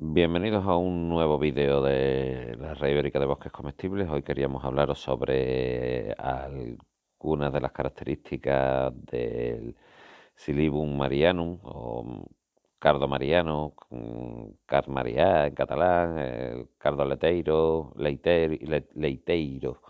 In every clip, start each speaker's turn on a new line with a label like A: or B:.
A: Bienvenidos a un nuevo vídeo de la Red Ibérica de Bosques Comestibles. Hoy queríamos hablaros sobre algunas de las características del Silibum marianum o cardo mariano, car mariá en catalán, el cardo leteiro, leiteiro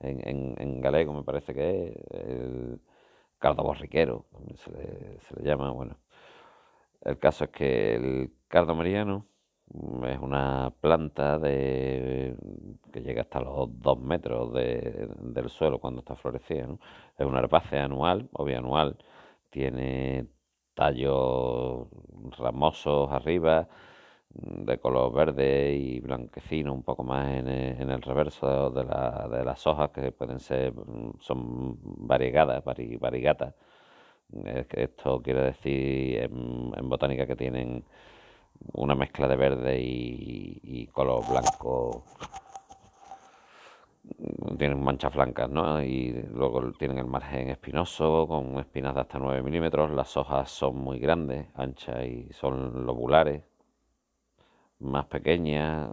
A: en, en, galego me parece que es, el cardo borriquero, se le, se le llama, bueno. El caso es que el cardo mariano es una planta de, que llega hasta los dos metros del suelo cuando está florecida. Es una herbácea anual o bianual. Tiene tallos ramosos arriba, de color verde y blanquecino, un poco más en el, reverso de, las hojas, que pueden ser, son variegadas. Esto quiere decir en botánica que tienen una mezcla de verde y, color blanco. Tienen manchas blancas, ¿no? Y luego tienen el margen espinoso con espinas de hasta 9 milímetros. Las hojas son muy grandes, anchas y son lobulares. Más pequeñas.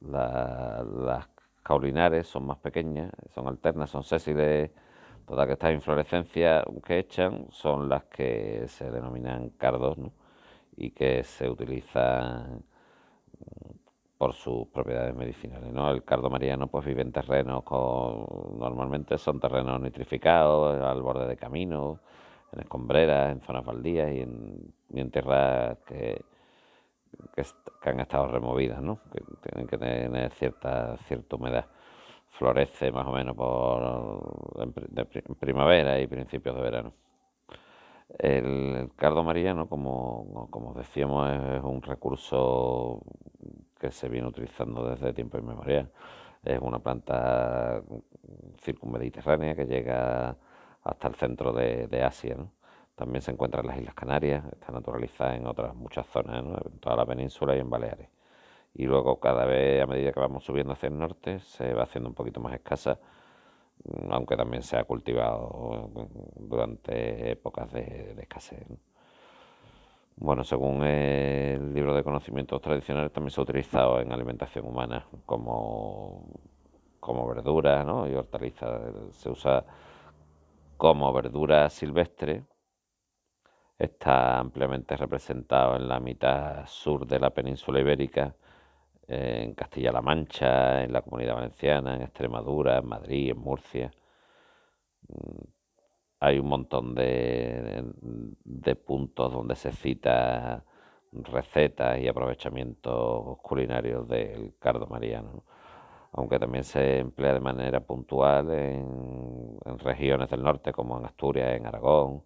A: las caulinares son más pequeñas, son alternas, son sésiles. Todas estas inflorescencias que echan son las que se denominan cardos, ¿no? Y que se utiliza por sus propiedades medicinales. ¿no? El cardo mariano pues vive en terrenos normalmente son terrenos nitrificados, al borde de caminos, en escombreras, en zonas baldías y en, tierras que, que, han estado removidas, ¿no? que tienen que tener cierta, cierta humedad. Florece más o menos por en primavera y principios de verano. El cardo mariano, como, como decíamos, es un recurso que se viene utilizando desde tiempo inmemorial. Es una planta circunmediterránea que llega hasta el centro de, Asia. También se encuentra en las Islas Canarias, está naturalizada en otras muchas zonas, en toda la península y en Baleares. Y luego cada vez, a medida que vamos subiendo hacia el norte, se va haciendo un poquito más escasa aunque también se ha cultivado durante épocas de, escasez. Bueno, según el libro de conocimientos tradicionales, también se ha utilizado en alimentación humana como, como verdura y hortaliza. Se usa como verdura silvestre. Está ampliamente representado en la mitad sur de la península ibérica en Castilla-La Mancha, en la Comunidad Valenciana, en Extremadura, en Madrid, en Murcia. Mm, hay un montón de, puntos donde se cita recetas y aprovechamientos culinarios del cardo mariano, aunque también se emplea de manera puntual en, regiones del norte como en Asturias, en Aragón.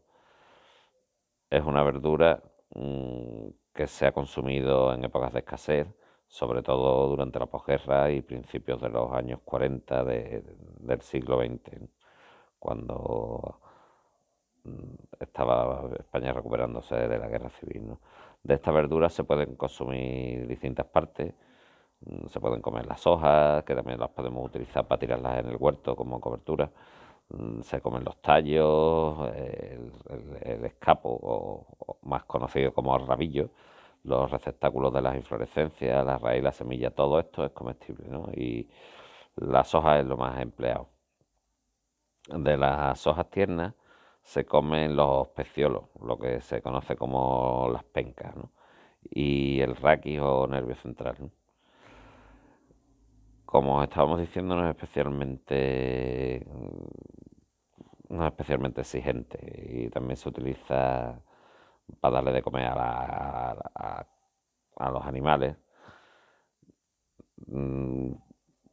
A: Es una verdura mm, que se ha consumido en épocas de escasez sobre todo durante la posguerra y principios de los años 40 del siglo XX, cuando mm, estaba España recuperándose de la guerra civil. De estas verduras se pueden consumir distintas partes, mm, se pueden comer las hojas, que también las podemos utilizar para tirarlas en el huerto como cobertura, mm, se comen los tallos, el, escapo, o, más conocido como el rabillo, los receptáculos de las inflorescencias, la raíz, la semilla, todo esto es comestible, ¿no? Y las hojas es lo más empleado. De las hojas tiernas se comen los peciolos, lo que se conoce como las pencas, ¿no? Y el raquis o nervio central, Como estábamos diciendo, no es especialmente no es especialmente exigente y también se utiliza para darle de comer a, los animales. Mm,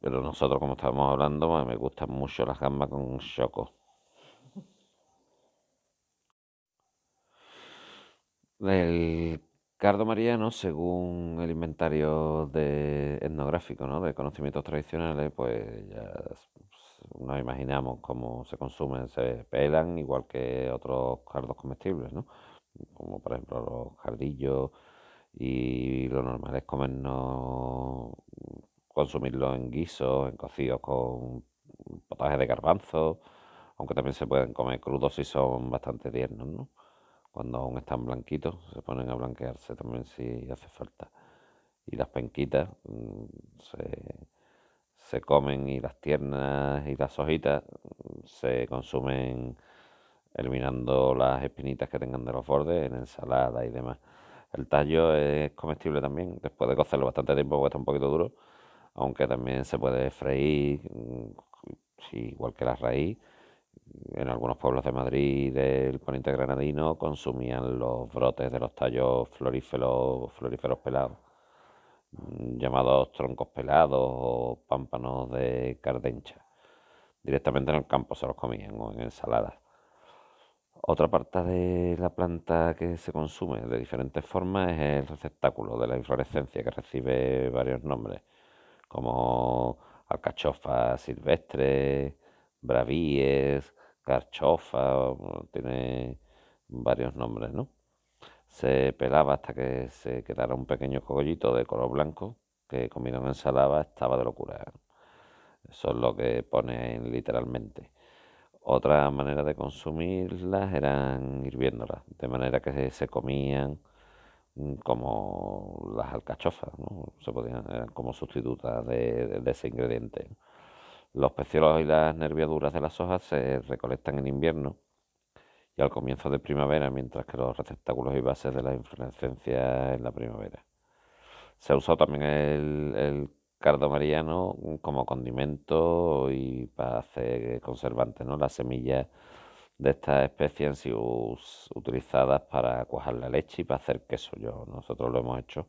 A: pero nosotros, como estábamos hablando, pues, me gustan mucho las gambas con choco. El cardo mariano, según el inventario de etnográfico, ¿no? de conocimientos tradicionales, pues ya nos imaginamos cómo se consumen, se pelan igual que otros cardos comestibles, ¿no? Como por ejemplo los jardillos y lo normal es comernos, consumirlo en guisos, en cocidos con potaje de garbanzo, aunque también se pueden comer crudos y son bastante tiernos, Cuando aún están blanquitos se ponen a blanquearse también si hace falta. y las penquitas mm, se, comen y las tiernas y las hojitas se consumen eliminando las espinitas que tengan de los bordes en ensalada y demás. El tallo es comestible también, después de cocerlo bastante tiempo porque está un poquito duro, aunque también se puede freír, mm, igual que la raíz. En algunos pueblos de Madrid del poniente granadino consumían los brotes de los tallos floríferos, floríferos pelados, mm, llamados troncos pelados o pámpanos de cardencha. Directamente en el campo se los comían o en ensaladas. Otra parte de la planta que se consume de diferentes formas es el receptáculo de la inflorescencia, que recibe varios nombres, como alcachofa silvestre, bravíes, carchofa, tiene varios nombres, ¿no? Se pelaba hasta que se quedara un pequeño cogollito de color blanco que comido en ensalada estaba de locura. Eso es lo que pone literalmente. Otra manera de consumirlas eran hirviéndolas, de manera que se comían mm, como las alcachofas, ¿no? se podían, como sustitutas de, ese ingrediente. Los peciolos y las nerviaduras de las hojas se recolectan en invierno y al comienzo de primavera, mientras que los receptáculos y bases de la inflorescencia en la primavera. Se ha usado también el cardo mariano como condimento y para hacer conservantes, ¿no? Las semillas de esta especie han sido utilizadas para cuajar la leche y para hacer queso. Yo, nosotros lo hemos hecho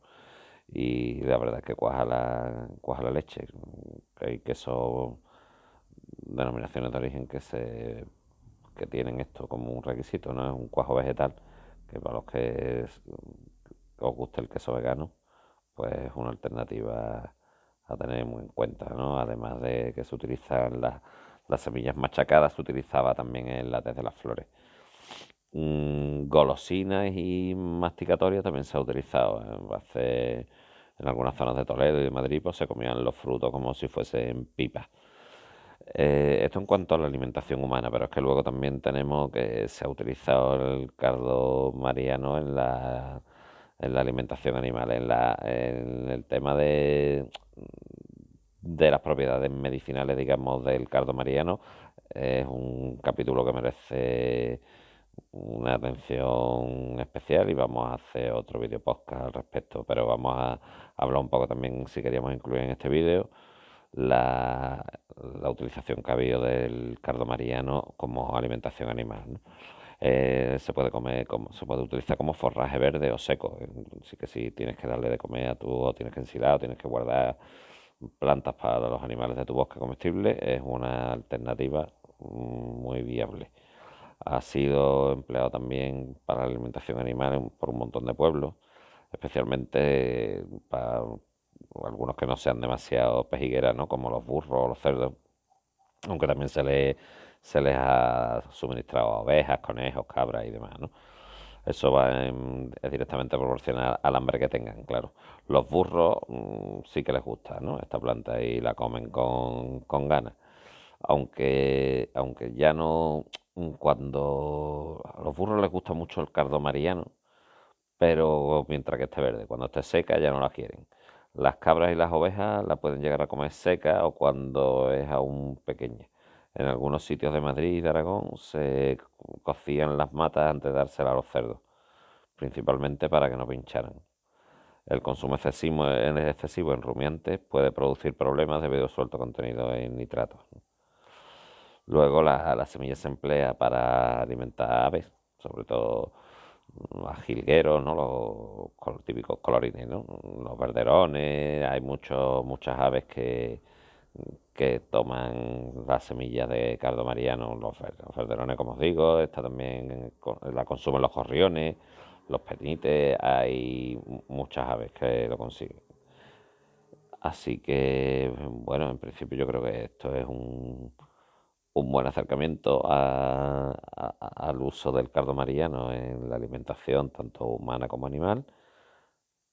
A: y la verdad es que cuaja la, cuaja la leche. Hay queso, denominaciones de origen que se que tienen esto como un requisito, ¿no? Es un cuajo vegetal, que para los que os guste el queso vegano, pues es una alternativa a tener muy en cuenta, ¿no? Además de que se utilizan las, semillas machacadas, se utilizaba también el látex de las flores. Mm, golosinas y masticatorias también se ha utilizado. ¿eh? en algunas zonas de Toledo y de Madrid pues, se comían los frutos como si fuesen pipas. Eh, esto en cuanto a la alimentación humana, pero es que luego también tenemos que se ha utilizado el cardo mariano en la, en la alimentación animal, en, la, el tema de de las propiedades medicinales, digamos, del cardo mariano. Es un capítulo que merece una atención especial y vamos a hacer otro vídeo podcast al respecto, pero vamos a hablar un poco también, si queríamos incluir en este vídeo, la, utilización que ha habido del cardo mariano como alimentación animal. Eh, se puede comer como, se puede utilizar como forraje verde o seco. Así que si tienes que darle de comer a tu, o tienes que ensilar, o tienes que guardar plantas para los animales de tu bosque comestible, es una alternativa muy viable. Ha sido empleado también para la alimentación animal por un montón de pueblos, especialmente para algunos que no sean demasiado pejigueras, ¿no? como los burros o los cerdos, aunque también se les, se les ha suministrado ovejas, conejos, cabras y demás. ¿no? Eso va es directamente proporcional al hambre que tengan, claro. Los burros mm, sí que les gusta, ¿no? Esta planta y la comen con, con ganas. Aunque, aunque ya no, mm, cuando a los burros les gusta mucho el cardo mariano, pero mientras que esté verde, cuando esté seca ya no la quieren. Las cabras y las ovejas la pueden llegar a comer seca o cuando es aún pequeña. En algunos sitios de Madrid y de Aragón se cocían las matas antes de dárselas a los cerdos, principalmente para que no pincharan. El consumo excesivo, en rumiantes puede producir problemas debido a su alto contenido en nitratos. Luego la, semilla se emplea para alimentar aves, sobre todo a jilgueros, ¿no? los, típicos colorines, ¿no? los verderones, hay muchas aves que, que toman las semillas de cardo mariano, los, verderones, como os digo, está también la consumen los gorriones, los penites, hay muchas aves que lo consiguen. Así que, bueno, en principio yo creo que esto es un, un buen acercamiento al uso del cardo mariano en la alimentación, tanto humana como animal.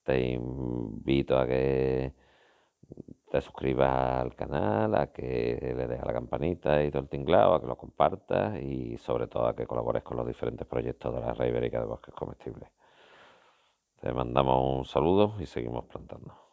A: Te invito a que te suscribas al canal, a que le des a la campanita y todo el tinglado, a que lo compartas y sobre todo a que colabores con los diferentes proyectos de la Red Ibérica de Bosques Comestibles. Te mandamos un saludo y seguimos plantando.